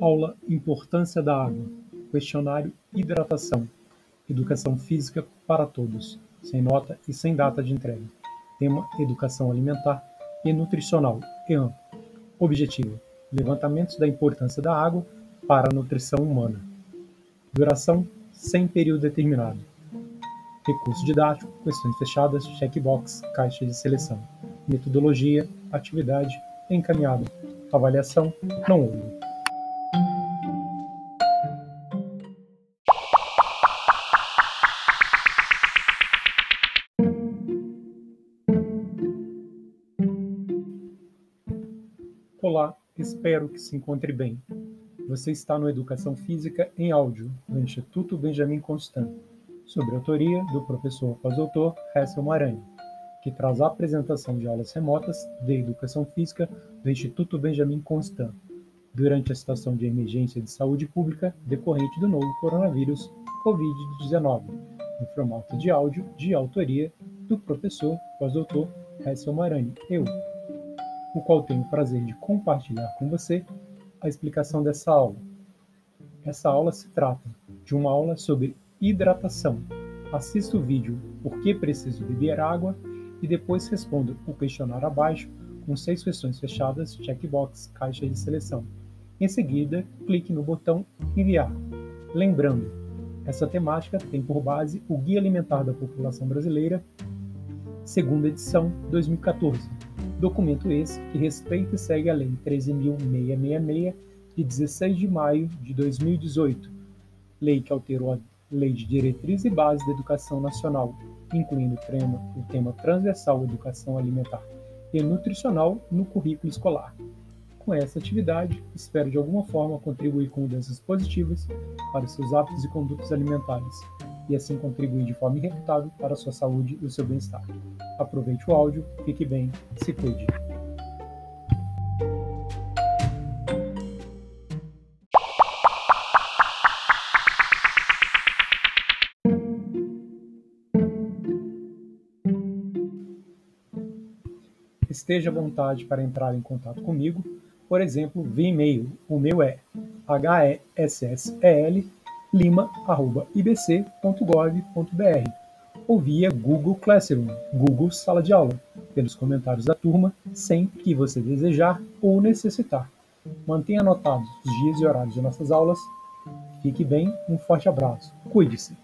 Aula Importância da água. Questionário Hidratação. Educação física para todos, sem nota e sem data de entrega. Tema Educação alimentar e nutricional. EAN. Objetivo: Levantamentos da importância da água para a nutrição humana. Duração: sem período determinado. Recurso didático, questões fechadas, checkbox, caixa de seleção. Metodologia, atividade, encaminhado. Avaliação: não houve. Olá, espero que se encontre bem. Você está no Educação Física em Áudio, do Instituto Benjamin Constant, sob autoria do professor pós-doutor Hessel Maranhão, que traz a apresentação de aulas remotas de Educação Física do Instituto Benjamin Constant, durante a situação de emergência de saúde pública decorrente do novo coronavírus Covid-19, em formato de áudio de autoria do professor pós-doutor Hessel Maranhão, eu, o qual tenho o prazer de compartilhar com você a explicação dessa aula. Essa aula se trata de uma aula sobre hidratação. Assista o vídeo Por que preciso beber água e depois responda o questionário abaixo com seis questões fechadas, checkbox, caixa de seleção. Em seguida, clique no botão Enviar. Lembrando, essa temática tem por base o Guia Alimentar da População Brasileira, segunda edição 2014 Documento esse que respeita e segue a Lei 13.666, de 16 de maio de 2018, lei que alterou a Lei de Diretriz e Base da Educação Nacional, incluindo o tema, o tema transversal Educação Alimentar e Nutricional no currículo escolar. Com essa atividade, espero de alguma forma contribuir com mudanças positivas para os seus hábitos e condutas alimentares e assim contribuir de forma irrefutável para a sua saúde e o seu bem-estar. Aproveite o áudio, fique bem, se cuide. Esteja à vontade para entrar em contato comigo, por exemplo, via e-mail. O meu é hessel lima.ibc.gov.br ou via Google Classroom, Google Sala de Aula, pelos comentários da turma, sem que você desejar ou necessitar. Mantenha anotados os dias e horários de nossas aulas. Fique bem, um forte abraço. Cuide-se!